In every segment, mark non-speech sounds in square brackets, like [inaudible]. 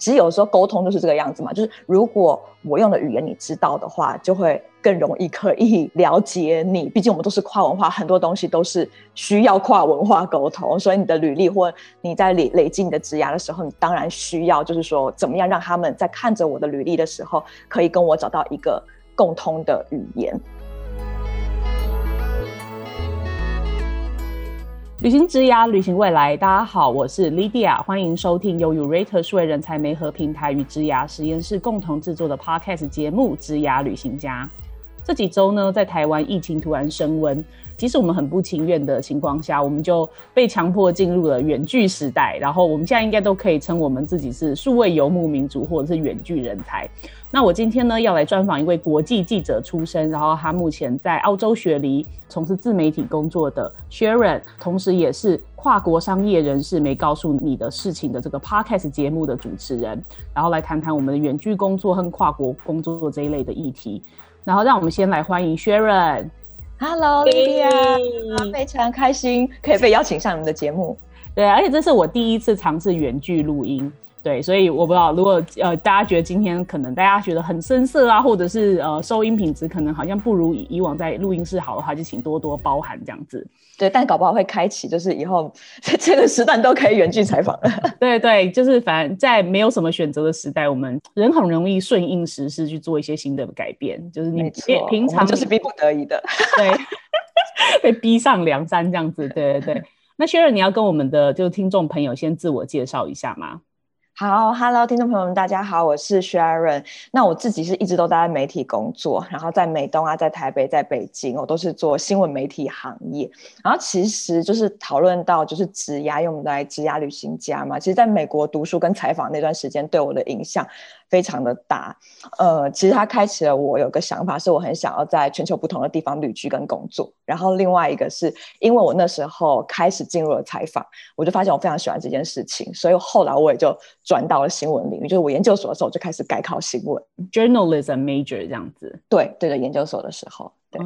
其实有时候沟通就是这个样子嘛，就是如果我用的语言你知道的话，就会更容易可以了解你。毕竟我们都是跨文化，很多东西都是需要跨文化沟通，所以你的履历或你在累累积你的职涯的时候，你当然需要就是说，怎么样让他们在看着我的履历的时候，可以跟我找到一个共通的语言。旅行之涯，旅行未来。大家好，我是 Lydia，欢迎收听由 Urate 数位人才媒合平台与之涯实验室共同制作的 Podcast 节目《之涯旅行家》。这几周呢，在台湾疫情突然升温，即使我们很不情愿的情况下，我们就被强迫进入了远距时代。然后我们现在应该都可以称我们自己是数位游牧民族，或者是远距人才。那我今天呢，要来专访一位国际记者出身，然后他目前在澳洲雪梨从事自媒体工作的 Sharon，同时也是跨国商业人士没告诉你的事情的这个 Podcast 节目的主持人，然后来谈谈我们的远距工作和跨国工作这一类的议题。然后让我们先来欢迎 Sharon。Hello，Lydia，非常开心可以被邀请上你们的节目。对，而且这是我第一次尝试远距录音。对，所以我不知道，如果呃大家觉得今天可能大家觉得很生涩啊，或者是呃收音品质可能好像不如以往在录音室好的话，就请多多包涵这样子。对，但搞不好会开启，就是以后 [laughs] 这个时段都可以远距采访了。[laughs] 对对，就是反正在没有什么选择的时代，我们人很容易顺应时势去做一些新的改变。就是你平常就是逼不得已的，[laughs] 对，被逼上梁山这样子。对对对，那薛仁，你要跟我们的就是听众朋友先自我介绍一下吗？好，Hello，听众朋友们，大家好，我是 Sharon。那我自己是一直都待在媒体工作，然后在美东啊，在台北，在北京，我都是做新闻媒体行业。然后其实就是讨论到就是职涯，用来职涯旅行家嘛。其实在美国读书跟采访那段时间，对我的影响。非常的大，呃，其实它开启了我有个想法，是我很想要在全球不同的地方旅居跟工作。然后另外一个是因为我那时候开始进入了采访，我就发现我非常喜欢这件事情，所以后来我也就转到了新闻领域。就是我研究所的时候就开始改考新闻，journalism major 这样子。对对的，研究所的时候，对，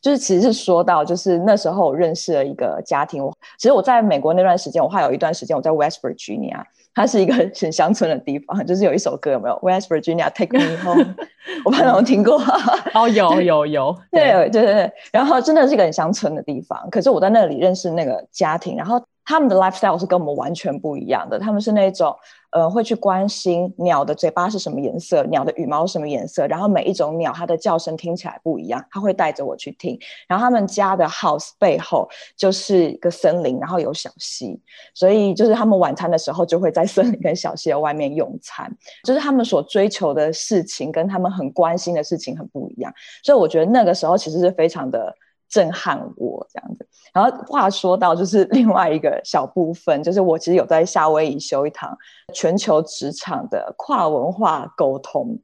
就是其实是说到，就是那时候我认识了一个家庭。我其实我在美国那段时间，我还有一段时间我在 West Virginia。它是一个 [laughs] 很乡村的地方，就是有一首歌有没有？West Virginia Take Me Home，[laughs] 我不知道有听过。[laughs] 哦，有有有，对对对对。然后真的是一个很乡村的地方，可是我在那里认识那个家庭，然后。他们的 lifestyle 是跟我们完全不一样的。他们是那种，呃，会去关心鸟的嘴巴是什么颜色，鸟的羽毛什么颜色，然后每一种鸟它的叫声听起来不一样，他会带着我去听。然后他们家的 house 背后就是一个森林，然后有小溪，所以就是他们晚餐的时候就会在森林跟小溪的外面用餐。就是他们所追求的事情跟他们很关心的事情很不一样。所以我觉得那个时候其实是非常的。震撼我这样子，然后话说到就是另外一个小部分，就是我其实有在夏威夷修一堂全球职场的跨文化沟通。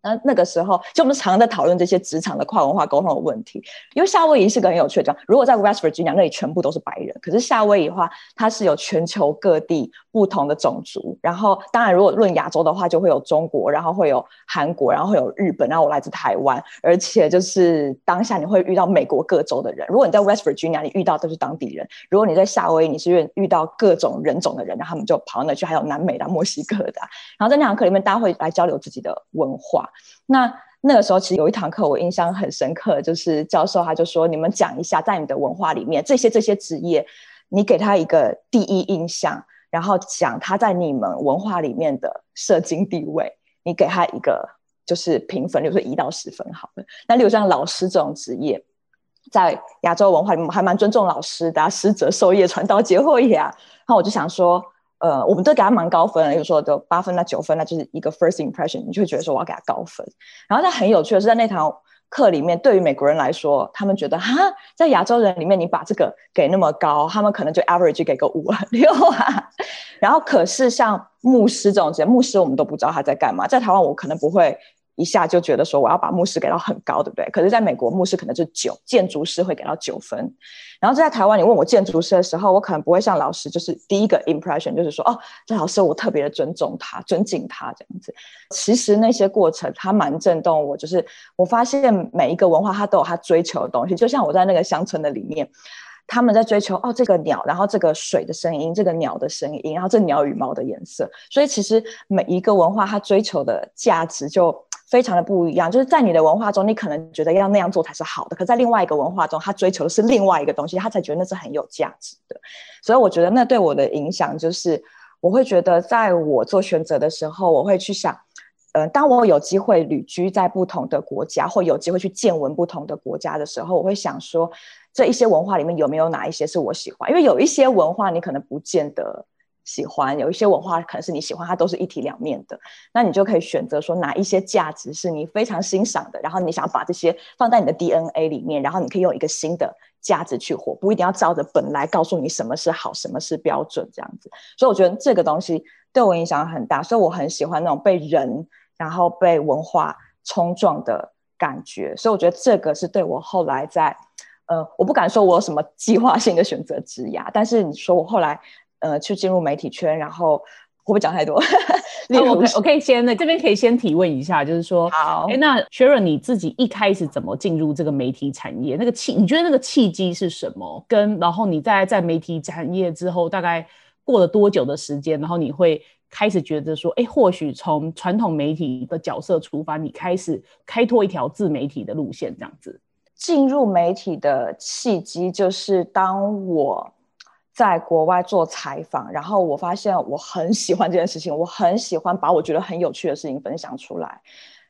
那那个时候，就我们常在讨论这些职场的跨文化沟通的问题。因为夏威夷是个很有趣的地方。如果在 West Virginia 那里全部都是白人，可是夏威夷的话，它是有全球各地不同的种族。然后，当然如果论亚洲的话，就会有中国，然后会有韩国，然后会有日本，然后我来自台湾。而且就是当下你会遇到美国各州的人。如果你在 West Virginia，你遇到都是当地人；如果你在夏威夷，你是遇遇到各种人种的人，然后他们就跑到那去，还有南美的、墨西哥的。然后在那堂课里面，大家会来交流自己的文化。那那个时候，其实有一堂课我印象很深刻，就是教授他就说：“你们讲一下，在你的文化里面，这些这些职业，你给他一个第一印象，然后讲他在你们文化里面的社经地位，你给他一个就是评分，比如说一到十分好了。那例如像老师这种职业，在亚洲文化里面还蛮尊重老师的，师者授业传道接后业啊。那我就想说。”呃，我们都给他蛮高分的，有时候都八分、那九分，那就是一个 first impression，你就会觉得说我要给他高分。然后，但很有趣的是，在那堂课里面，对于美国人来说，他们觉得哈，在亚洲人里面，你把这个给那么高，他们可能就 average 给个五啊 [laughs] 六啊。然后，可是像牧师这种职业，牧师我们都不知道他在干嘛，在台湾我可能不会。一下就觉得说我要把牧师给到很高，对不对？可是在美国，牧师可能是九，建筑师会给到九分。然后在台湾，你问我建筑师的时候，我可能不会像老师，就是第一个 impression 就是说，哦，这老师我特别的尊重他，尊敬他这样子。其实那些过程，他蛮震动我，就是我发现每一个文化，它都有他追求的东西。就像我在那个乡村的里面。他们在追求哦这个鸟，然后这个水的声音，这个鸟的声音，然后这鸟羽毛的颜色。所以其实每一个文化它追求的价值就非常的不一样。就是在你的文化中，你可能觉得要那样做才是好的，可在另外一个文化中，他追求的是另外一个东西，他才觉得那是很有价值的。所以我觉得那对我的影响就是，我会觉得在我做选择的时候，我会去想。嗯，当我有机会旅居在不同的国家，或有机会去见闻不同的国家的时候，我会想说，这一些文化里面有没有哪一些是我喜欢？因为有一些文化你可能不见得喜欢，有一些文化可能是你喜欢，它都是一体两面的。那你就可以选择说哪一些价值是你非常欣赏的，然后你想把这些放在你的 DNA 里面，然后你可以用一个新的价值去活，不一定要照着本来告诉你什么是好，什么是标准这样子。所以我觉得这个东西对我影响很大，所以我很喜欢那种被人。然后被文化冲撞的感觉，所以我觉得这个是对我后来在，呃，我不敢说我有什么计划性的选择之涯，但是你说我后来，呃，去进入媒体圈，然后会不会讲太多？[laughs] 那我我可以先那这边可以先提问一下，就是说，好，哎，那 Sharon 你自己一开始怎么进入这个媒体产业？那个契，你觉得那个契机是什么？跟然后你在在媒体产业之后，大概过了多久的时间？然后你会？开始觉得说，哎，或许从传统媒体的角色出发，你开始开拓一条自媒体的路线，这样子。进入媒体的契机就是当我在国外做采访，然后我发现我很喜欢这件事情，我很喜欢把我觉得很有趣的事情分享出来。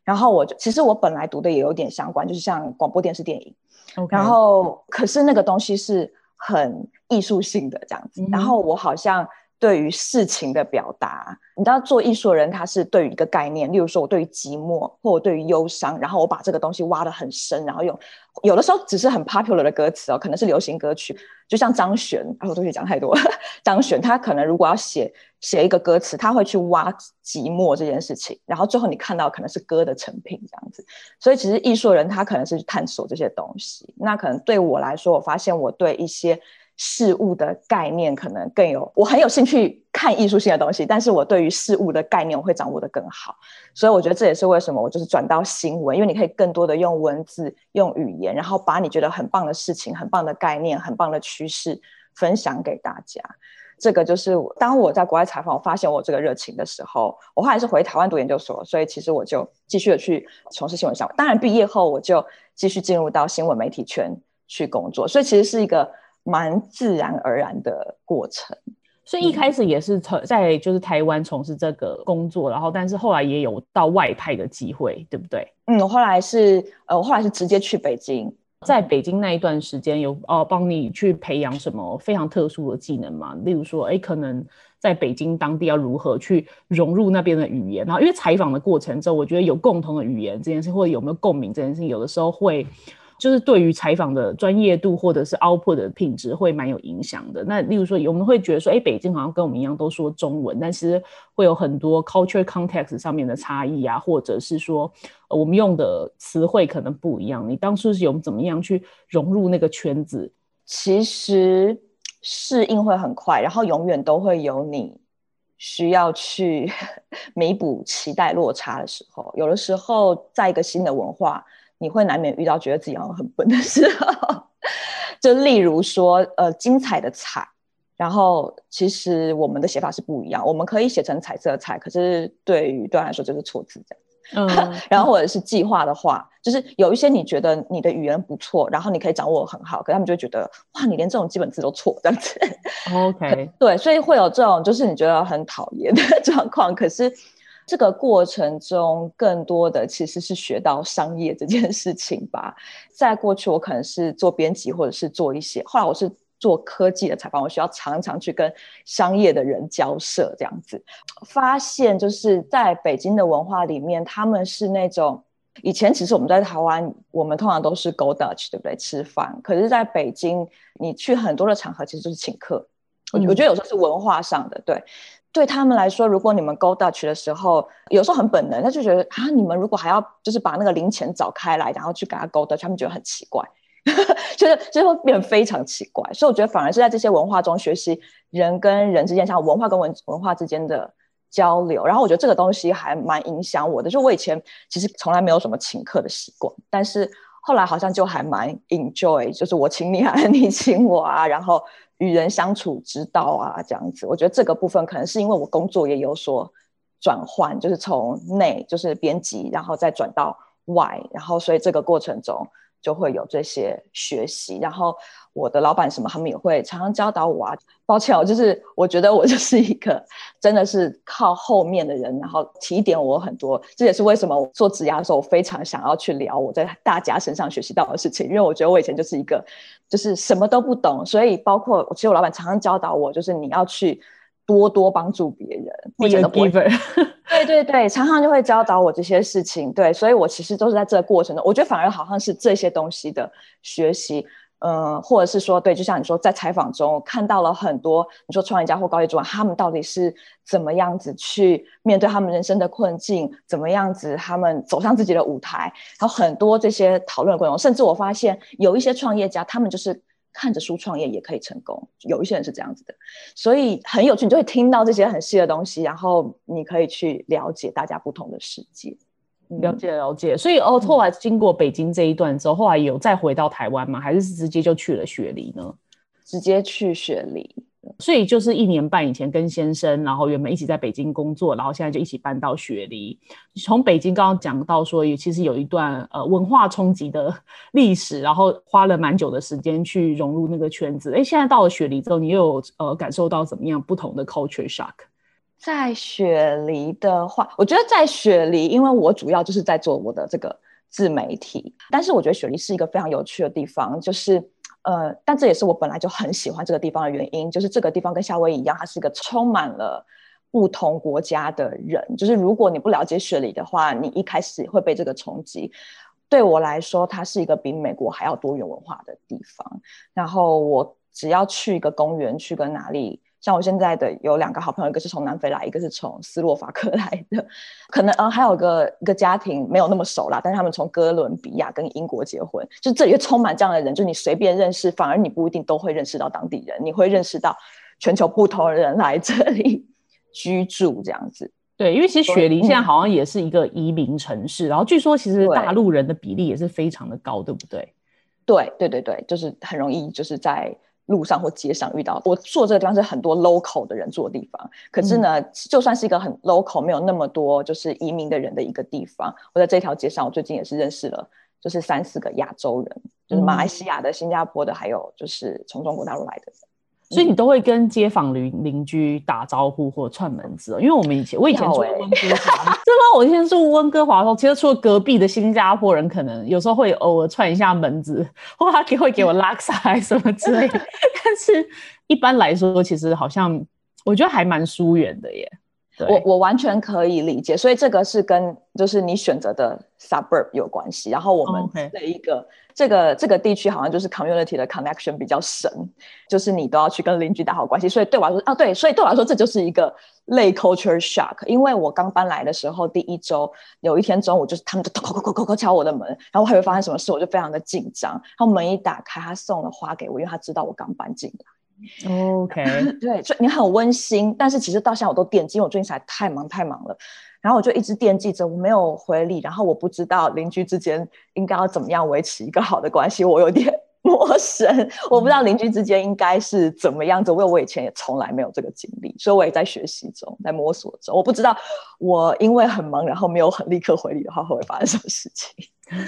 然后我就其实我本来读的也有点相关，就是像广播电视电影。然后可是那个东西是很艺术性的这样子，然后我好像。对于事情的表达，你知道，做艺术的人他是对于一个概念，例如说，我对于寂寞，或我对于忧伤，然后我把这个东西挖得很深，然后用有的时候只是很 popular 的歌词哦，可能是流行歌曲，就像张悬，啊，我东西讲太多，[laughs] 张悬他可能如果要写写一个歌词，他会去挖寂寞这件事情，然后最后你看到可能是歌的成品这样子，所以其实艺术人他可能是去探索这些东西，那可能对我来说，我发现我对一些。事物的概念可能更有，我很有兴趣看艺术性的东西，但是我对于事物的概念我会掌握的更好，所以我觉得这也是为什么我就是转到新闻，因为你可以更多的用文字、用语言，然后把你觉得很棒的事情、很棒的概念、很棒的趋势分享给大家。这个就是当我在国外采访，我发现我这个热情的时候，我后来是回台湾读研究所，所以其实我就继续的去从事新闻项目。当然毕业后我就继续进入到新闻媒体圈去工作，所以其实是一个。蛮自然而然的过程，所以一开始也是从在就是台湾从事这个工作，然后但是后来也有到外派的机会，对不对？嗯，后来是呃，我后来是直接去北京，在北京那一段时间有哦帮你去培养什么非常特殊的技能吗？例如说，哎，可能在北京当地要如何去融入那边的语言，然后因为采访的过程中，我觉得有共同的语言这件事，或者有没有共鸣这件事，有的时候会。就是对于采访的专业度或者是 output 的品质会蛮有影响的。那例如说，我们会觉得说，哎，北京好像跟我们一样都说中文，但是会有很多 culture context 上面的差异啊，或者是说，我们用的词汇可能不一样。你当初是有怎么样去融入那个圈子？其实适应会很快，然后永远都会有你需要去 [laughs] 弥补期待落差的时候。有的时候，在一个新的文化。你会难免遇到觉得自己好像很笨的时候，[laughs] 就例如说，呃，精彩的彩，然后其实我们的写法是不一样，我们可以写成彩色的彩，可是对于对来说就是错字这样。嗯，[laughs] 然后或者是计划的话，就是有一些你觉得你的语言不错，然后你可以掌握很好，可他们就会觉得哇，你连这种基本字都错这样子。OK，对，所以会有这种就是你觉得很讨厌的 [laughs] 状况，可是。这个过程中，更多的其实是学到商业这件事情吧。在过去，我可能是做编辑，或者是做一些；后来我是做科技的采访，我需要常常去跟商业的人交涉，这样子。发现就是在北京的文化里面，他们是那种以前其实我们在台湾，我们通常都是 go Dutch，对不对？吃饭。可是在北京，你去很多的场合，其实就是请客。我我觉得有时候是文化上的，对。对他们来说，如果你们 go Dutch 的时候，有时候很本能，他就觉得啊，你们如果还要就是把那个零钱找开来，然后去给他 go Dutch，他们觉得很奇怪，[laughs] 就是就会变得非常奇怪。所以我觉得反而是在这些文化中学习人跟人之间，像文化跟文文化之间的交流。然后我觉得这个东西还蛮影响我的。就我以前其实从来没有什么请客的习惯，但是后来好像就还蛮 enjoy，就是我请你啊，[laughs] 你请我啊，然后与人相处之道啊，这样子。我觉得这个部分可能是因为我工作也有所转换，就是从内就是编辑，然后再转到外，然后所以这个过程中。就会有这些学习，然后我的老板什么，他们也会常常教导我啊。抱歉哦，就是我觉得我就是一个真的是靠后面的人，然后提点我很多。这也是为什么我做职涯的时候，我非常想要去聊我在大家身上学习到的事情，因为我觉得我以前就是一个就是什么都不懂，所以包括其实我老板常常教导我，就是你要去。多多帮助别人，或者 giver，[laughs] 对对对，常常就会教导我这些事情，对，所以我其实都是在这个过程中，我觉得反而好像是这些东西的学习，嗯，或者是说，对，就像你说，在采访中看到了很多，你说创业家或高级主管，他们到底是怎么样子去面对他们人生的困境，怎么样子他们走上自己的舞台，然后很多这些讨论的过程，甚至我发现有一些创业家，他们就是。看着书创业也可以成功，有一些人是这样子的，所以很有趣，你就会听到这些很细的东西，然后你可以去了解大家不同的世界，了解了解。所以哦，后来经过北京这一段之后，后来有再回到台湾吗？还是直接就去了雪梨呢？直接去雪梨。所以就是一年半以前跟先生，然后原本一起在北京工作，然后现在就一起搬到雪梨。从北京刚刚讲到说，也其实有一段呃文化冲击的 [laughs] 历史，然后花了蛮久的时间去融入那个圈子。哎，现在到了雪梨之后，你又有呃感受到怎么样不同的 culture shock？在雪梨的话，我觉得在雪梨，因为我主要就是在做我的这个自媒体，但是我觉得雪梨是一个非常有趣的地方，就是。呃，但这也是我本来就很喜欢这个地方的原因，就是这个地方跟夏威夷一样，它是一个充满了不同国家的人。就是如果你不了解雪梨的话，你一开始会被这个冲击。对我来说，它是一个比美国还要多元文化的地方。然后我只要去一个公园，去个哪里。像我现在的有两个好朋友，一个是从南非来，一个是从斯洛伐克来的，可能呃还有个一个家庭没有那么熟啦，但是他们从哥伦比亚跟英国结婚，就这里充满这样的人，就你随便认识，反而你不一定都会认识到当地人，你会认识到全球不同的人来这里居住这样子。对，因为其实雪梨现在好像也是一个移民城市，然后据说其实大陆人的比例也是非常的高，对不对？对对对对，就是很容易就是在。路上或街上遇到我坐这个地方是很多 local 的人住的地方，可是呢，就算是一个很 local 没有那么多就是移民的人的一个地方，我在这条街上，我最近也是认识了，就是三四个亚洲人，就是马来西亚的、新加坡的，还有就是从中国大陆来的。所以你都会跟街坊邻邻居打招呼或串门子，因为我们以前我以前住温哥华，[laughs] 真的，我以前住温哥华的时候，其实除了隔壁的新加坡人，可能有时候会偶尔串一下门子，或他给会给我拉萨什么之类的，[laughs] 但是一般来说，其实好像我觉得还蛮疏远的耶。我我完全可以理解，所以这个是跟就是你选择的 suburb 有关系。然后我们的一个这个这个地区好像就是 community 的 connection 比较深，就是你都要去跟邻居打好关系。所以对我来说啊，对，所以对我来说这就是一个类 culture shock。因为我刚搬来的时候，第一周有一天中午就是他们就叩叩叩叩叩敲我的门，然后我还会发生什么事，我就非常的紧张。然后门一打开，他送了花给我，因为他知道我刚搬进来。OK，[laughs] 对，所以你很温馨，但是其实到现在我都惦记，我最近才太忙太忙了，然后我就一直惦记着，我没有回礼，然后我不知道邻居之间应该要怎么样维持一个好的关系，我有点陌生，我不知道邻居之间应该是怎么样子，因为我以前也从来没有这个经历，所以我也在学习中，在摸索中，我不知道我因为很忙，然后没有很立刻回礼的话，会发生什么事情。[laughs]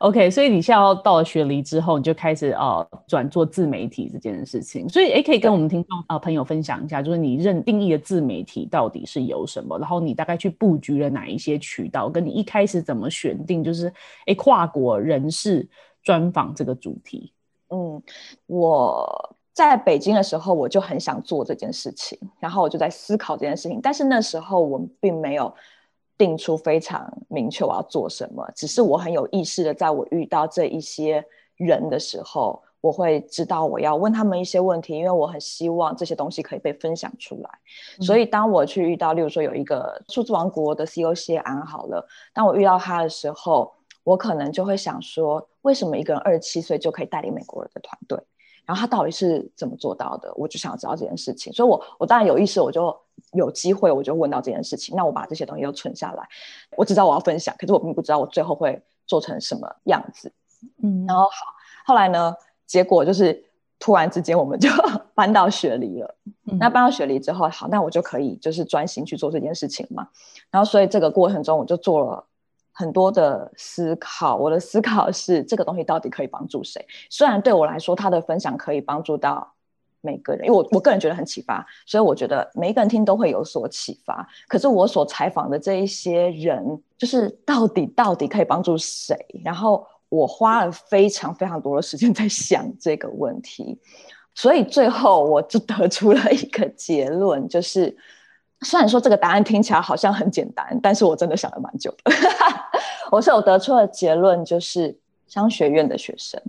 OK，所以你现在要到了雪梨之后，你就开始呃转做自媒体这件事情。所以诶，可以跟我们听众啊朋友分享一下，就是你认定义的自媒体到底是有什么？然后你大概去布局了哪一些渠道？跟你一开始怎么选定就是诶跨国人士专访这个主题？嗯，我在北京的时候，我就很想做这件事情，然后我就在思考这件事情，但是那时候我们并没有。定出非常明确我要做什么，只是我很有意识的，在我遇到这一些人的时候，我会知道我要问他们一些问题，因为我很希望这些东西可以被分享出来。所以当我去遇到，例如说有一个数字王国的 CEO 谢安好了，当我遇到他的时候，我可能就会想说，为什么一个人二十七岁就可以带领美国人的团队？然后他到底是怎么做到的？我就想知道这件事情。所以，我我当然有意识，我就。有机会我就问到这件事情，那我把这些东西都存下来。我只知道我要分享，可是我并不知道我最后会做成什么样子。嗯，然后好，后来呢，结果就是突然之间我们就 [laughs] 搬到雪梨了。那搬到雪梨之后，好，那我就可以就是专心去做这件事情嘛。然后所以这个过程中，我就做了很多的思考。我的思考是，这个东西到底可以帮助谁？虽然对我来说，他的分享可以帮助到。每个人，因为我我个人觉得很启发，所以我觉得每一个人听都会有所启发。可是我所采访的这一些人，就是到底到底可以帮助谁？然后我花了非常非常多的时间 [laughs] 在想这个问题，所以最后我就得出了一个结论，就是虽然说这个答案听起来好像很简单，但是我真的想了蛮久的。我是有得出的结论，就是商学院的学生，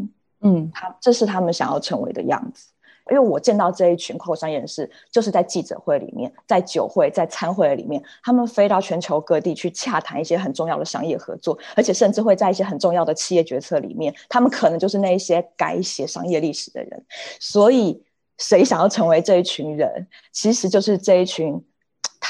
嗯，他这是他们想要成为的样子。因为我见到这一群跨国商业人士，就是在记者会里面，在酒会、在餐会里面，他们飞到全球各地去洽谈一些很重要的商业合作，而且甚至会在一些很重要的企业决策里面，他们可能就是那一些改写商业历史的人。所以，谁想要成为这一群人，其实就是这一群。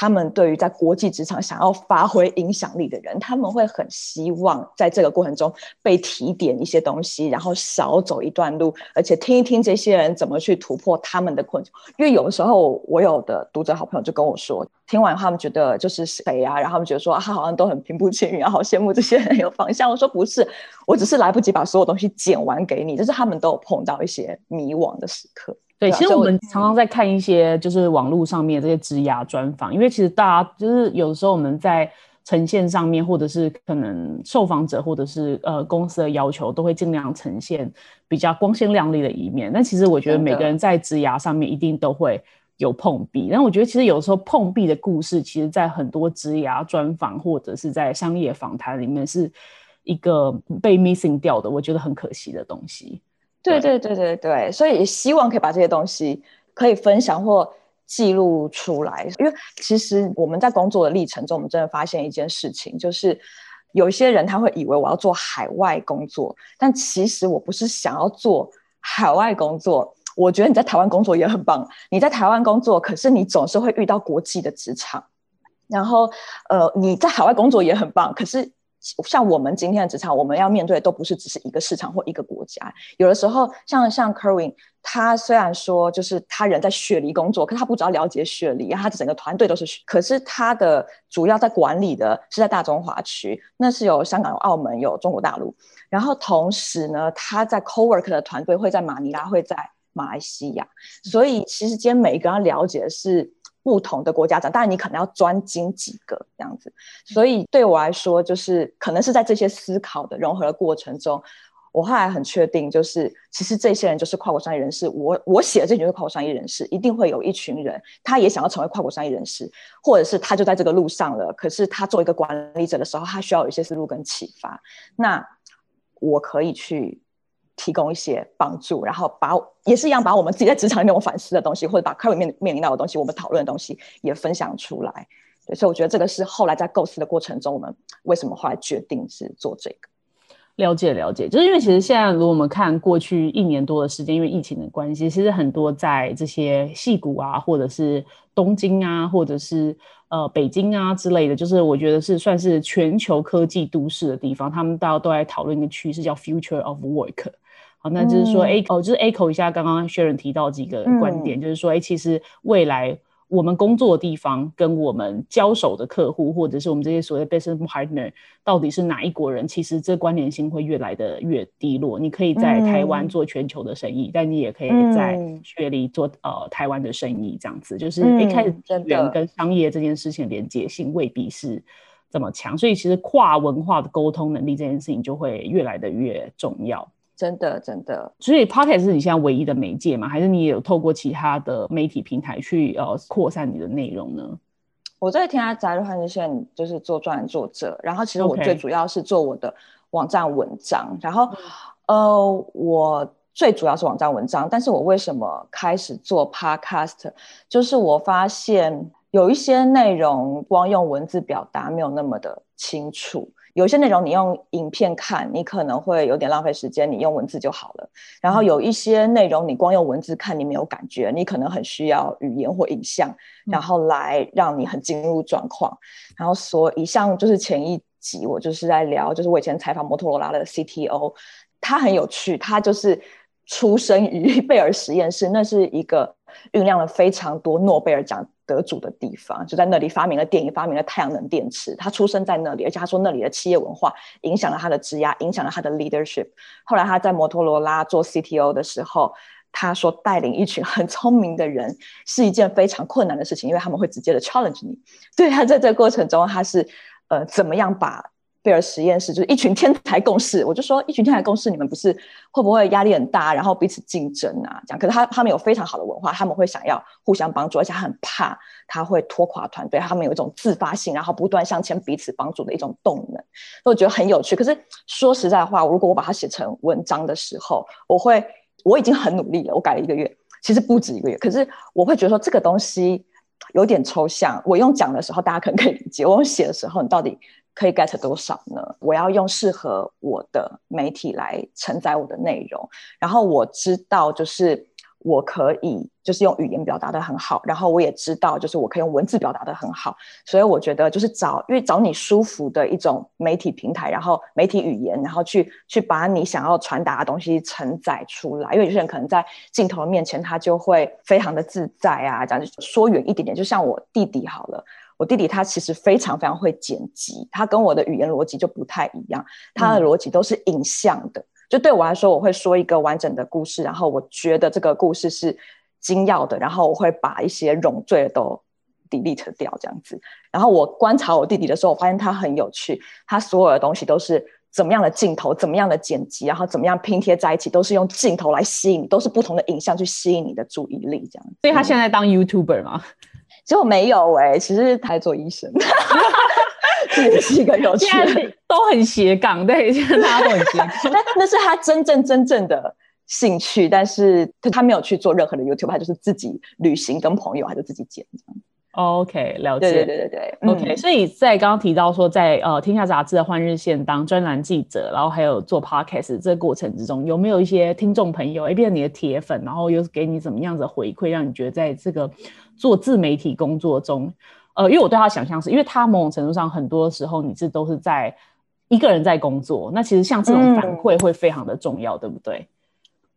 他们对于在国际职场想要发挥影响力的人，他们会很希望在这个过程中被提点一些东西，然后少走一段路，而且听一听这些人怎么去突破他们的困境。因为有的时候，我有的读者好朋友就跟我说，听完他们觉得就是谁啊，然后他们觉得说啊，他好像都很平步青云，好羡慕这些人有方向。我说不是，我只是来不及把所有东西剪完给你，就是他们都有碰到一些迷惘的时刻。对，其实我们常常在看一些就是网络上面这些职涯专访，因为其实大家就是有时候我们在呈现上面，或者是可能受访者或者是呃公司的要求，都会尽量呈现比较光鲜亮丽的一面。但其实我觉得每个人在职涯上面一定都会有碰壁。但我觉得其实有时候碰壁的故事，其实在很多职涯专访或者是在商业访谈里面是一个被 missing 掉的，我觉得很可惜的东西。对对对对对，所以也希望可以把这些东西可以分享或记录出来。因为其实我们在工作的历程中，我们真的发现一件事情，就是有一些人他会以为我要做海外工作，但其实我不是想要做海外工作。我觉得你在台湾工作也很棒，你在台湾工作，可是你总是会遇到国际的职场，然后呃，你在海外工作也很棒，可是。像我们今天的职场，我们要面对的都不是只是一个市场或一个国家。有的时候，像像 Kerwin，他虽然说就是他人在雪梨工作，可他不只要了解雪梨，他整个团队都是。可是他的主要在管理的是在大中华区，那是有香港、有澳门、有中国大陆。然后同时呢，他在 CoWork 的团队会在马尼拉，会在马来西亚。所以其实今天每一个人了解的是。不同的国家长，当然你可能要专精几个这样子，所以对我来说，就是可能是在这些思考的融合的过程中，我后来很确定，就是其实这些人就是跨国商业人士。我我写的这群是跨国商业人士，一定会有一群人，他也想要成为跨国商业人士，或者是他就在这个路上了。可是他做一个管理者的时候，他需要有一些思路跟启发。那我可以去。提供一些帮助，然后把也是一样把我们自己在职场里面我反思的东西，或者把客户面面临到的东西，我们讨论的东西也分享出来。对，所以我觉得这个是后来在构思的过程中，我们为什么后来决定是做这个。了解了解，就是因为其实现在如果我们看过去一年多的时间，因为疫情的关系，其实很多在这些戏谷啊，或者是东京啊，或者是呃北京啊之类的，就是我觉得是算是全球科技都市的地方，他们大家都在讨论一个趋势，叫 Future of Work。好，那就是说，哎，哦，就是 echo 一下刚刚 Sharon 提到几个观点，就是说，哎，其实未来我们工作的地方跟我们交手的客户，或者是我们这些所谓 business partner，到底是哪一国人？其实这关联性会越来的越低落。你可以在台湾做全球的生意，但你也可以在雪梨做呃台湾的生意，这样子，就是一开始人跟商业这件事情连接性未必是这么强，所以其实跨文化的沟通能力这件事情就会越来的越重要。真的，真的。所以 p o c k e t 是你现在唯一的媒介吗？还是你也有透过其他的媒体平台去呃扩散你的内容呢？我在天涯杂志换日线就是做专栏作者，然后其实我最主要是做我的网站文章，然后呃，我最主要是网站文章，但是我为什么开始做 podcast？就是我发现有一些内容光用文字表达没有那么的清楚。有些内容你用影片看，你可能会有点浪费时间，你用文字就好了。然后有一些内容你光用文字看，你没有感觉，你可能很需要语言或影像，然后来让你很进入状况。然后所以像就是前一集，我就是在聊，就是我以前采访摩托罗拉的 CTO，他很有趣，他就是出生于 [laughs] 贝尔实验室，那是一个酝酿了非常多诺贝尔奖得主的地方，就在那里发明了电影，发明了太阳能电池。他出生在那里，而且他说那里的企业文化影响了他的职涯，影响了他的 leadership。后来他在摩托罗拉做 CTO 的时候。他说：“带领一群很聪明的人是一件非常困难的事情，因为他们会直接的 challenge 你。对他在这个过程中，他是呃怎么样把贝尔实验室就是一群天才共事？我就说一群天才共事，你们不是会不会压力很大，然后彼此竞争啊？这样，可是他他们有非常好的文化，他们会想要互相帮助，而且很怕他会拖垮团队，他们有一种自发性，然后不断向前彼此帮助的一种动能。我觉得很有趣。可是说实在话，如果我把它写成文章的时候，我会。我已经很努力了，我改了一个月，其实不止一个月。可是我会觉得说这个东西有点抽象。我用讲的时候，大家可能可以理解；我用写的时候，你到底可以 get 多少呢？我要用适合我的媒体来承载我的内容，然后我知道就是。我可以就是用语言表达的很好，然后我也知道就是我可以用文字表达的很好，所以我觉得就是找因为找你舒服的一种媒体平台，然后媒体语言，然后去去把你想要传达的东西承载出来。因为有些人可能在镜头面前他就会非常的自在啊，这样说远一点点，就像我弟弟好了，我弟弟他其实非常非常会剪辑，他跟我的语言逻辑就不太一样，他的逻辑都是影像的。就对我来说，我会说一个完整的故事，然后我觉得这个故事是精要的，然后我会把一些冗赘的都 delete 掉，这样子。然后我观察我弟弟的时候，我发现他很有趣，他所有的东西都是怎么样的镜头，怎么样的剪辑，然后怎么样拼贴在一起，都是用镜头来吸引，都是不同的影像去吸引你的注意力，这样。所以他现在当 YouTuber 吗？结果没有哎，其实他做医生。[laughs] 这也是一个有趣的，都很斜杠，对，[laughs] 现在大家都很斜杠。[laughs] 但那是他真正真正的兴趣，但是他没有去做任何的 YouTube，他就是自己旅行跟朋友，他就自己剪这样。OK，了解。对对对对对。OK，所以在刚刚提到说，在呃《天下杂志》的换日线当专栏记者，然后还有做 Podcast 这个过程之中，有没有一些听众朋友，哎，变成你的铁粉，然后又给你怎么样的回馈，让你觉得在这个做自媒体工作中？呃，因为我对他想象是，因为他某种程度上很多时候你是都是在一个人在工作，那其实像这种反馈会非常的重要，对不对？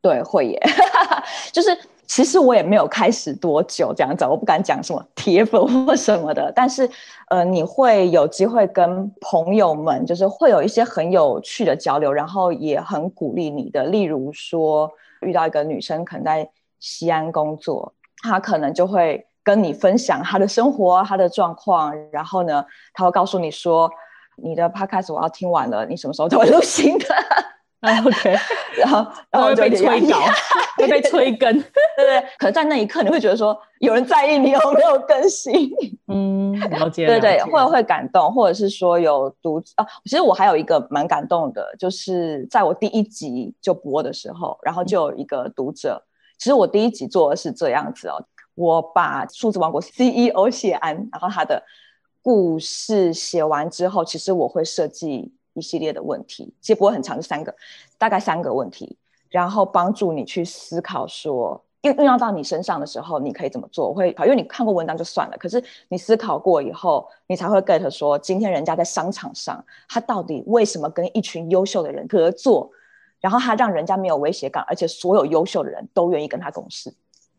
对，会耶。[laughs] 就是其实我也没有开始多久这样子，我不敢讲什么铁粉或什么的，但是呃，你会有机会跟朋友们，就是会有一些很有趣的交流，然后也很鼓励你的。例如说，遇到一个女生可能在西安工作，她可能就会。跟你分享他的生活、他的状况，然后呢，他会告诉你说：“你的 podcast 我要听完了，你什么时候才会录新的？” [laughs] OK，然后然后就被催稿，[laughs] 会被催更，对不对？可能在那一刻，你会觉得说有人在意你有没有更新。嗯，了解。[laughs] 对对，会会感动，或者是说有读啊。其实我还有一个蛮感动的，就是在我第一集就播的时候，然后就有一个读者。其实我第一集做的是这样子哦。我把数字王国 CEO 写完，然后他的故事写完之后，其实我会设计一系列的问题，其实不会很长，就三个，大概三个问题，然后帮助你去思考说，运运用到你身上的时候，你可以怎么做？我会考因为你看过文章就算了，可是你思考过以后，你才会 get 说，今天人家在商场上，他到底为什么跟一群优秀的人合作，然后他让人家没有威胁感，而且所有优秀的人都愿意跟他共事。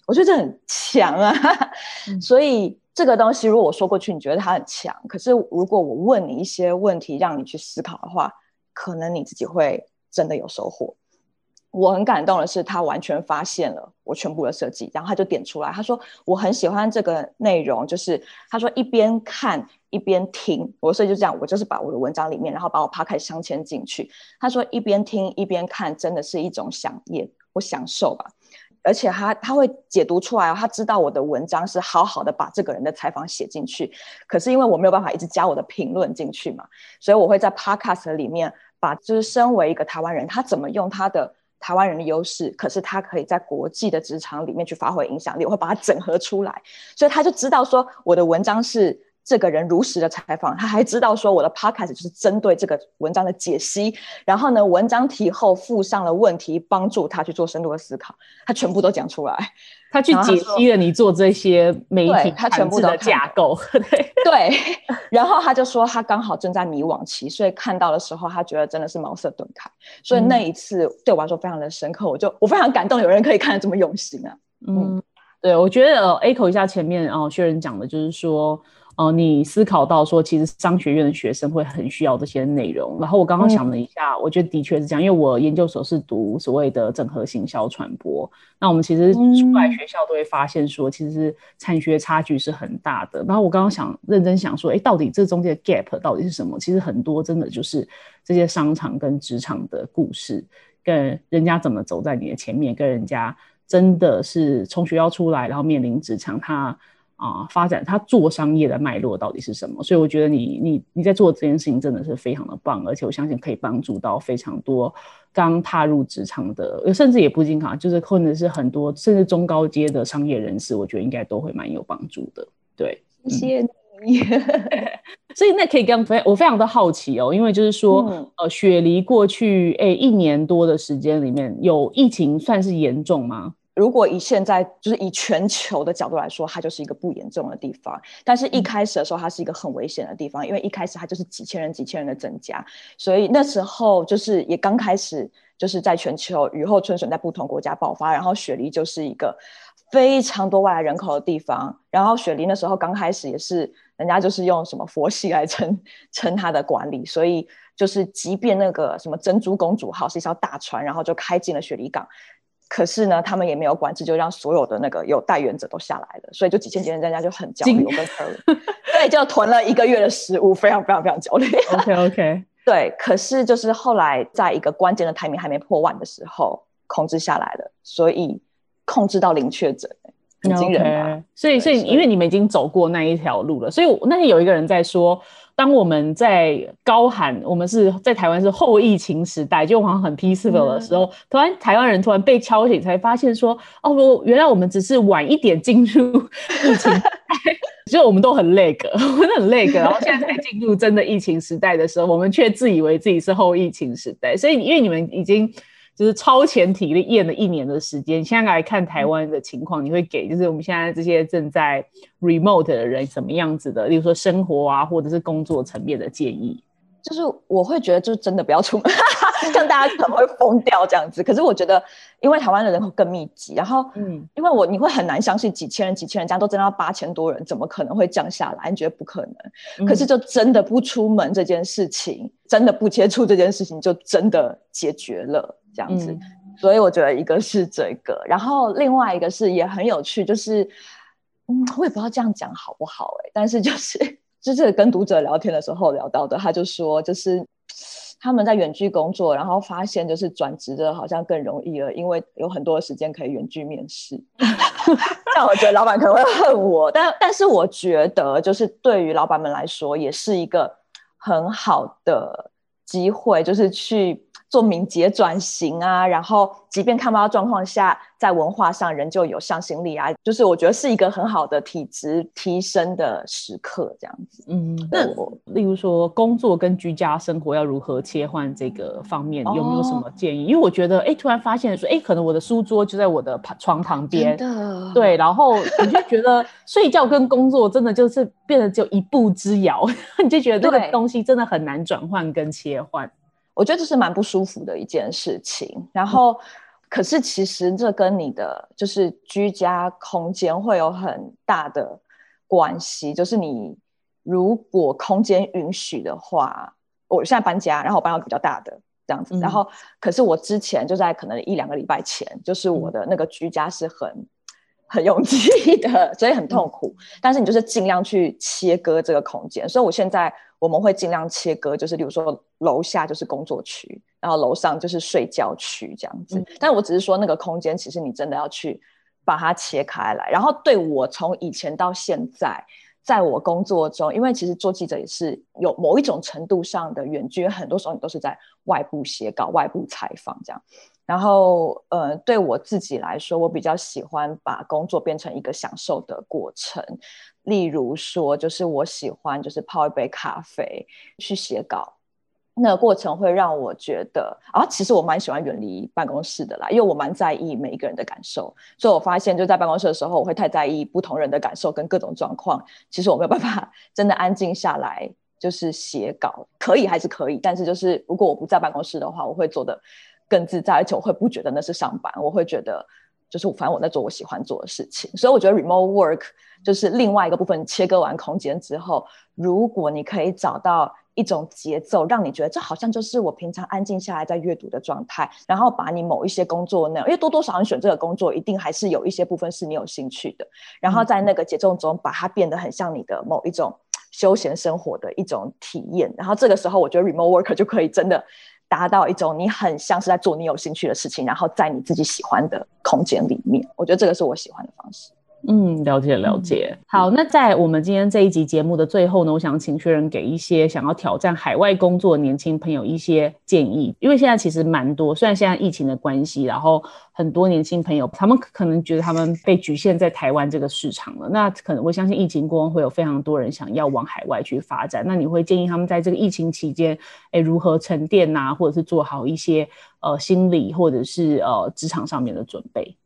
我觉得这很强啊，[laughs] 所以这个东西如果我说过去，你觉得它很强。可是如果我问你一些问题，让你去思考的话，可能你自己会真的有收获。我很感动的是，他完全发现了我全部的设计，然后他就点出来，他说我很喜欢这个内容，就是他说一边看一边听，我所以就这样，我就是把我的文章里面，然后把我趴开镶嵌进去。他说一边听一边看，真的是一种享宴我享受吧。而且他他会解读出来，他知道我的文章是好好的把这个人的采访写进去，可是因为我没有办法一直加我的评论进去嘛，所以我会在 podcast 里面把就是身为一个台湾人，他怎么用他的台湾人的优势，可是他可以在国际的职场里面去发挥影响力，我会把它整合出来，所以他就知道说我的文章是这个人如实的采访，他还知道说我的 podcast 就是针对这个文章的解析，然后呢，文章题后附上了问题，帮助他去做深度的思考，他全部都讲出来，他去解析了你做这些媒体他全部的架构，[laughs] 对。对，然后他就说他刚好正在迷惘期，所以看到的时候他觉得真的是茅塞顿开，所以那一次对我来说非常的深刻，我就我非常感动，有人可以看得这么用心啊，嗯，对，我觉得 echo 一下前面哦，薛仁讲的就是说。哦，你思考到说，其实商学院的学生会很需要这些内容。然后我刚刚想了一下，我觉得的确是这样，因为我研究所是读所谓的整合行销传播。那我们其实出来学校都会发现说，其实产学差距是很大的。然后我刚刚想认真想说，哎，到底这中间的 gap 到底是什么？其实很多真的就是这些商场跟职场的故事，跟人家怎么走在你的前面，跟人家真的是从学校出来，然后面临职场，他。啊，发展他做商业的脉络到底是什么？所以我觉得你你你在做这件事情真的是非常的棒，而且我相信可以帮助到非常多刚踏入职场的，甚至也不仅哈，就是或者是很多甚至中高阶的商业人士，我觉得应该都会蛮有帮助的。对，谢谢你。[laughs] 所以那可以跟非我非常的好奇哦，因为就是说，呃，雪梨过去诶一年多的时间里面有疫情算是严重吗？如果以现在就是以全球的角度来说，它就是一个不严重的地方。但是一开始的时候，它是一个很危险的地方，因为一开始它就是几千人、几千人的增加，所以那时候就是也刚开始，就是在全球雨后春笋在不同国家爆发，然后雪梨就是一个非常多外来人口的地方。然后雪梨那时候刚开始也是人家就是用什么佛系来称称它的管理，所以就是即便那个什么珍珠公主号是一艘大船，然后就开进了雪梨港。可是呢，他们也没有管制，就让所有的那个有带源者都下来了，所以就几千几千人家就很焦虑，[laughs] 对，就囤了一个月的食物，非常非常非常焦虑。OK OK，对。可是就是后来在一个关键的台名还没破万的时候，控制下来了，所以控制到零确诊，很惊人。所以所以因为你们已经走过那一条路了，所以那天有一个人在说。当我们在高喊我们是在台湾是后疫情时代，就好像很 peaceful 的时候，突然台湾人突然被敲醒，才发现说，哦，原来我们只是晚一点进入疫情，就我们都很累个，我们很累个，然后现在才进入真的疫情时代的时候，我们却自以为自己是后疫情时代，所以因为你们已经。就是超前体力验了一年的时间，现在来看台湾的情况，你会给就是我们现在这些正在 remote 的人什么样子的，例如说生活啊，或者是工作层面的建议？就是我会觉得，就真的不要出门，[laughs] 像大家可能会疯掉这样子。可是我觉得，因为台湾的人口更密集，然后嗯，因为我你会很难相信几千人、几千人这样都增到八千多人，怎么可能会降下来？你觉得不可能？可是就真的不出门这件事情，真的不接触这件事情，就真的解决了。这样子，所以我觉得一个是这个，然后另外一个是也很有趣，就是，嗯，我也不知道这样讲好不好哎，但是就是就是跟读者聊天的时候聊到的，他就说就是他们在远距工作，然后发现就是转职的好像更容易了，因为有很多时间可以远距面试。[laughs] 但我觉得老板可能会恨我，但但是我觉得就是对于老板们来说，也是一个很好的机会，就是去。做敏捷转型啊，然后即便看不到状况下，在文化上仍旧有向心力啊，就是我觉得是一个很好的体质提升的时刻，这样子。嗯，那例如说工作跟居家生活要如何切换这个方面，有没有什么建议？因为我觉得，哎，突然发现说，哎，可能我的书桌就在我的床旁边，对，然后你就觉得睡觉跟工作真的就是变得只有一步之遥，[laughs] 你就觉得这个东西真的很难转换跟切换。我觉得这是蛮不舒服的一件事情，然后，可是其实这跟你的就是居家空间会有很大的关系。就是你如果空间允许的话，我现在搬家，然后我搬到比较大的这样子，然后可是我之前就在可能一两个礼拜前，就是我的那个居家是很。很拥挤 [laughs] 的，所以很痛苦。但是你就是尽量去切割这个空间。所以我现在我们会尽量切割，就是比如说楼下就是工作区，然后楼上就是睡觉区这样子。但我只是说那个空间，其实你真的要去把它切开来。然后对我从以前到现在，在我工作中，因为其实做记者也是有某一种程度上的远距，很多时候你都是在外部写稿、外部采访这样。然后，呃，对我自己来说，我比较喜欢把工作变成一个享受的过程。例如说，就是我喜欢就是泡一杯咖啡去写稿。那个过程会让我觉得啊，其实我蛮喜欢远离办公室的啦，因为我蛮在意每一个人的感受。所以我发现就在办公室的时候，我会太在意不同人的感受跟各种状况。其实我没有办法真的安静下来，就是写稿可以还是可以，但是就是如果我不在办公室的话，我会做的更自在，而且我会不觉得那是上班，我会觉得就是反正我在做我喜欢做的事情。所以我觉得 remote work 就是另外一个部分，切割完空间之后，如果你可以找到。一种节奏，让你觉得这好像就是我平常安静下来在阅读的状态，然后把你某一些工作内容，因为多多少少你选这个工作，一定还是有一些部分是你有兴趣的，然后在那个节奏中把它变得很像你的某一种休闲生活的一种体验，然后这个时候我觉得 remote worker 就可以真的达到一种你很像是在做你有兴趣的事情，然后在你自己喜欢的空间里面，我觉得这个是我喜欢的方式。嗯，了解了解。好，那在我们今天这一集节目的最后呢，我想请薛仁给一些想要挑战海外工作的年轻朋友一些建议。因为现在其实蛮多，虽然现在疫情的关系，然后很多年轻朋友他们可能觉得他们被局限在台湾这个市场了。那可能我相信疫情过后会有非常多人想要往海外去发展。那你会建议他们在这个疫情期间，哎，如何沉淀呐，或者是做好一些呃心理或者是呃职场上面的准备？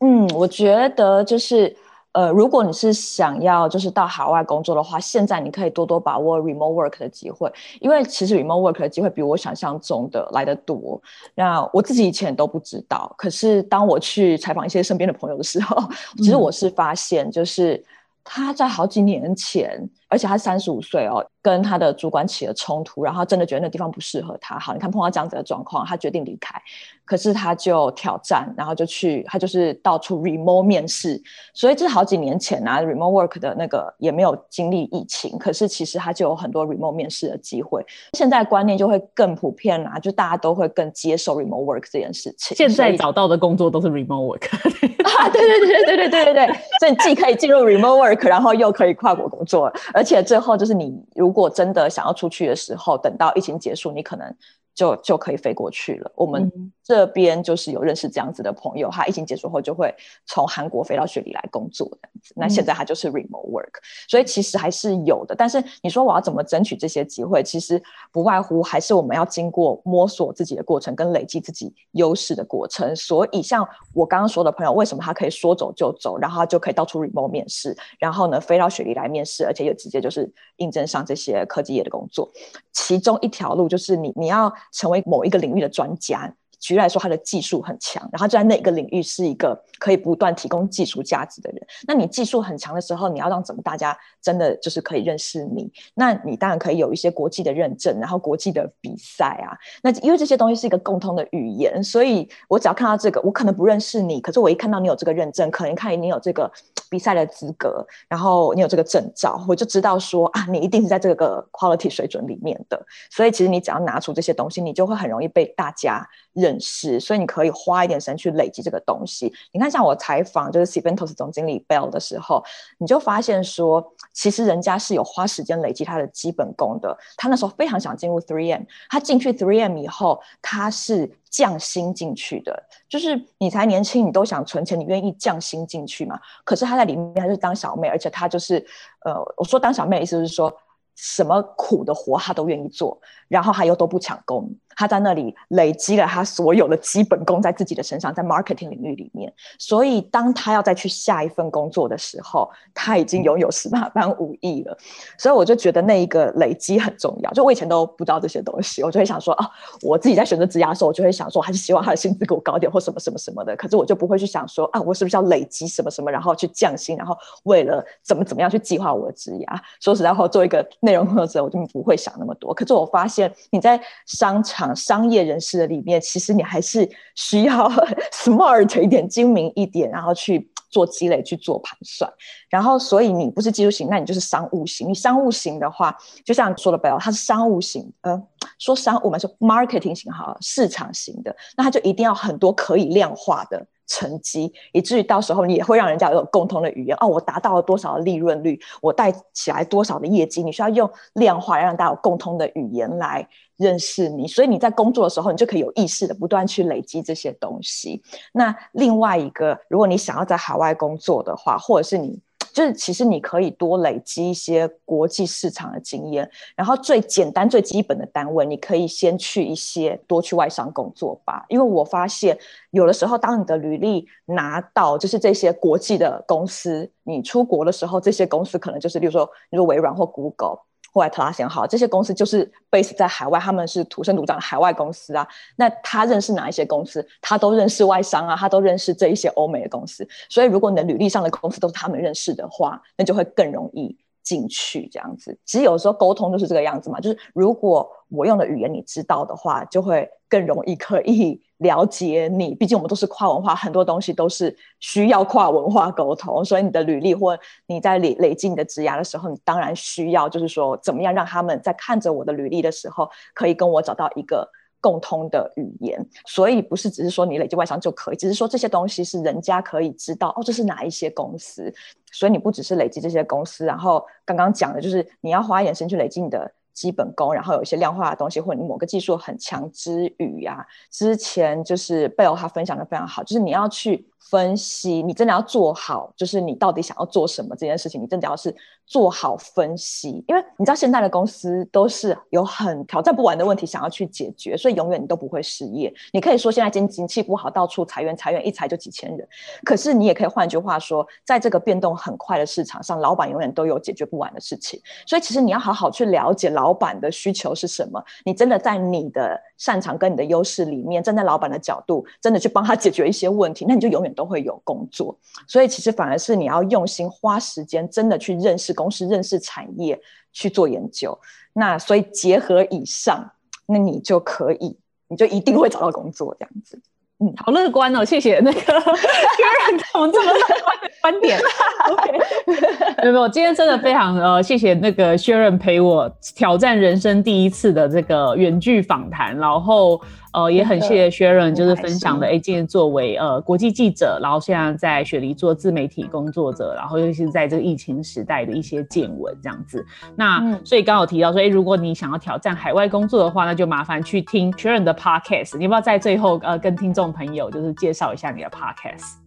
嗯，我觉得就是，呃，如果你是想要就是到海外工作的话，现在你可以多多把握 remote work 的机会，因为其实 remote work 的机会比我想象中的来的多。那我自己以前都不知道，可是当我去采访一些身边的朋友的时候，[laughs] 其实我是发现，就是他在好几年前，而且他三十五岁哦。跟他的主管起了冲突，然后真的觉得那地方不适合他。好，你看碰到这样子的状况，他决定离开。可是他就挑战，然后就去，他就是到处 remote 面试。所以这是好几年前啊，remote work 的那个也没有经历疫情，可是其实他就有很多 remote 面试的机会。现在观念就会更普遍啦，就大家都会更接受 remote work 这件事情。现在找到的工作都是 remote work。[laughs] 啊，对对对对对对对对，所以既可以进入 remote work，然后又可以跨国工作，而且最后就是你如。如果真的想要出去的时候，等到疫情结束，你可能就就可以飞过去了。我们。这边就是有认识这样子的朋友，他疫情结束后就会从韩国飞到雪梨来工作这样子。那现在他就是 remote work，所以其实还是有的。但是你说我要怎么争取这些机会，其实不外乎还是我们要经过摸索自己的过程，跟累积自己优势的过程。所以像我刚刚说的朋友，为什么他可以说走就走，然后他就可以到处 remote 面试，然后呢飞到雪梨来面试，而且又直接就是应征上这些科技业的工作。其中一条路就是你你要成为某一个领域的专家。举例来说，他的技术很强，然后就在那个领域是一个可以不断提供技术价值的人。那你技术很强的时候，你要让怎么大家真的就是可以认识你？那你当然可以有一些国际的认证，然后国际的比赛啊。那因为这些东西是一个共通的语言，所以我只要看到这个，我可能不认识你，可是我一看到你有这个认证，可能看你有这个比赛的资格，然后你有这个证照，我就知道说啊，你一定是在这个 quality 水准里面的。所以其实你只要拿出这些东西，你就会很容易被大家。认识，所以你可以花一点时间去累积这个东西。你看，像我采访就是 s i v e n t o s 总经理 Bell 的时候，你就发现说，其实人家是有花时间累积他的基本功的。他那时候非常想进入 Three M，他进去 Three M 以后，他是降薪进去的。就是你才年轻，你都想存钱，你愿意降薪进去吗？可是他在里面还是当小妹，而且他就是，呃，我说当小妹的意思是说。什么苦的活他都愿意做，然后他又都不抢功，他在那里累积了他所有的基本功在自己的身上，在 marketing 领域里面，所以当他要再去下一份工作的时候，他已经拥有十八般武艺了。所以我就觉得那一个累积很重要。就我以前都不知道这些东西，我就会想说啊，我自己在选择职涯的时候，我就会想说，还是希望他的薪资给我高点或什么什么什么的。可是我就不会去想说啊，我是不是要累积什么什么，然后去降薪，然后为了怎么怎么样去计划我的职涯。说实在话，做一个。内容工作者我就不会想那么多。可是我发现你在商场商业人士的里面，其实你还是需要 [laughs] smart 一点、精明一点，然后去做积累、去做盘算。然后，所以你不是技术型，那你就是商务型。你商务型的话，就像说的不要，它是商务型，呃，说商务嘛，说 marketing 型哈，市场型的，那它就一定要很多可以量化的。成绩，以至于到时候你也会让人家有共同的语言哦。我达到了多少的利润率，我带起来多少的业绩，你需要用量化让大家有共通的语言来认识你。所以你在工作的时候，你就可以有意识的不断去累积这些东西。那另外一个，如果你想要在海外工作的话，或者是你。就是其实你可以多累积一些国际市场的经验，然后最简单最基本的单位，你可以先去一些多去外商工作吧。因为我发现有的时候，当你的履历拿到就是这些国际的公司，你出国的时候，这些公司可能就是，比如说你说微软或 Google。或来特拉先好，这些公司就是 base 在海外，他们是土生土长的海外公司啊。那他认识哪一些公司？他都认识外商啊，他都认识这一些欧美的公司。所以，如果你的履历上的公司都是他们认识的话，那就会更容易。进去这样子，其实有时候沟通就是这个样子嘛。就是如果我用的语言你知道的话，就会更容易可以了解你。毕竟我们都是跨文化，很多东西都是需要跨文化沟通。所以你的履历或你在累累积你的职涯的时候，你当然需要就是说，怎么样让他们在看着我的履历的时候，可以跟我找到一个。共通的语言，所以不是只是说你累积外商就可以，只是说这些东西是人家可以知道哦，这是哪一些公司，所以你不只是累积这些公司，然后刚刚讲的就是你要花一点时间去累积你的基本功，然后有一些量化的东西，或者你某个技术很强之余呀，之前就是贝欧他分享的非常好，就是你要去。分析，你真的要做好，就是你到底想要做什么这件事情，你真的要是做好分析，因为你知道现在的公司都是有很挑战不完的问题想要去解决，所以永远你都不会失业。你可以说现在经经济不好，到处裁员，裁员一裁就几千人，可是你也可以换句话说，在这个变动很快的市场上，老板永远都有解决不完的事情。所以其实你要好好去了解老板的需求是什么，你真的在你的擅长跟你的优势里面，站在老板的角度，真的去帮他解决一些问题，那你就永远。都会有工作，所以其实反而是你要用心花时间，真的去认识公司、认识产业，去做研究。那所以结合以上，那你就可以，你就一定会找到工作这样子。嗯，好乐观哦，谢谢那个有人我们这么乐观的观点。OK，[laughs] 没有没有，今天真的非常呃，谢谢那个薛仁陪我挑战人生第一次的这个远距访谈，然后呃也很谢谢薛仁，就是分享的哎，今天作为呃国际记者，然后现在在雪梨做自媒体工作者，然后尤其是在这个疫情时代的一些见闻这样子。那所以刚好提到说，哎，如果你想要挑战海外工作的话，那就麻烦去听薛仁的 Podcast。你要不要在最后呃跟听众？朋友，就是介绍一下你的 podcast。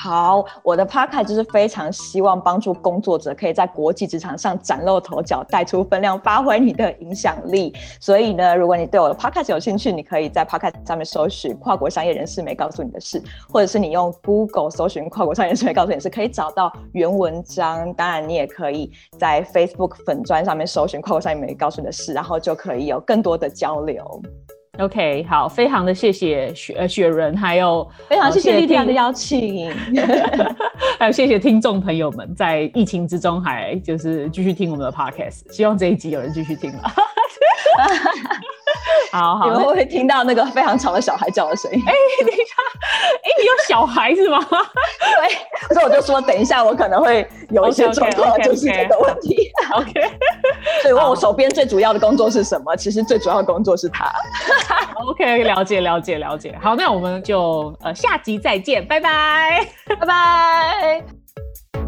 好，我的 podcast 就是非常希望帮助工作者可以在国际职场上崭露头角，带出分量，发挥你的影响力。所以呢，如果你对我的 podcast 有兴趣，你可以在 podcast 上面搜寻“跨国商业人士没告诉你的事”，或者是你用 Google 搜寻“跨国商业人士没告诉你的事”，可以找到原文章。当然，你也可以在 Facebook 粉砖上面搜寻“跨国商业没告诉你的事”，然后就可以有更多的交流。OK，好，非常的谢谢雪呃雪人，还有非常谢谢丽婷的邀请，[laughs] 还有谢谢听众朋友们在疫情之中还就是继续听我们的 Podcast，希望这一集有人继续听了。[laughs] [laughs] 好好，你们会不会听到那个非常吵的小孩叫的声音？哎，[laughs] 等一下，哎，你有小孩是吗？对，所以我就说，等一下我可能会有一些状况，就是这个问题。OK，[laughs] 所以问我手边最主要的工作是什么？其实最主要的工作是他。OK，了解了解了解。好，那我们就呃下集再见，拜拜，拜拜。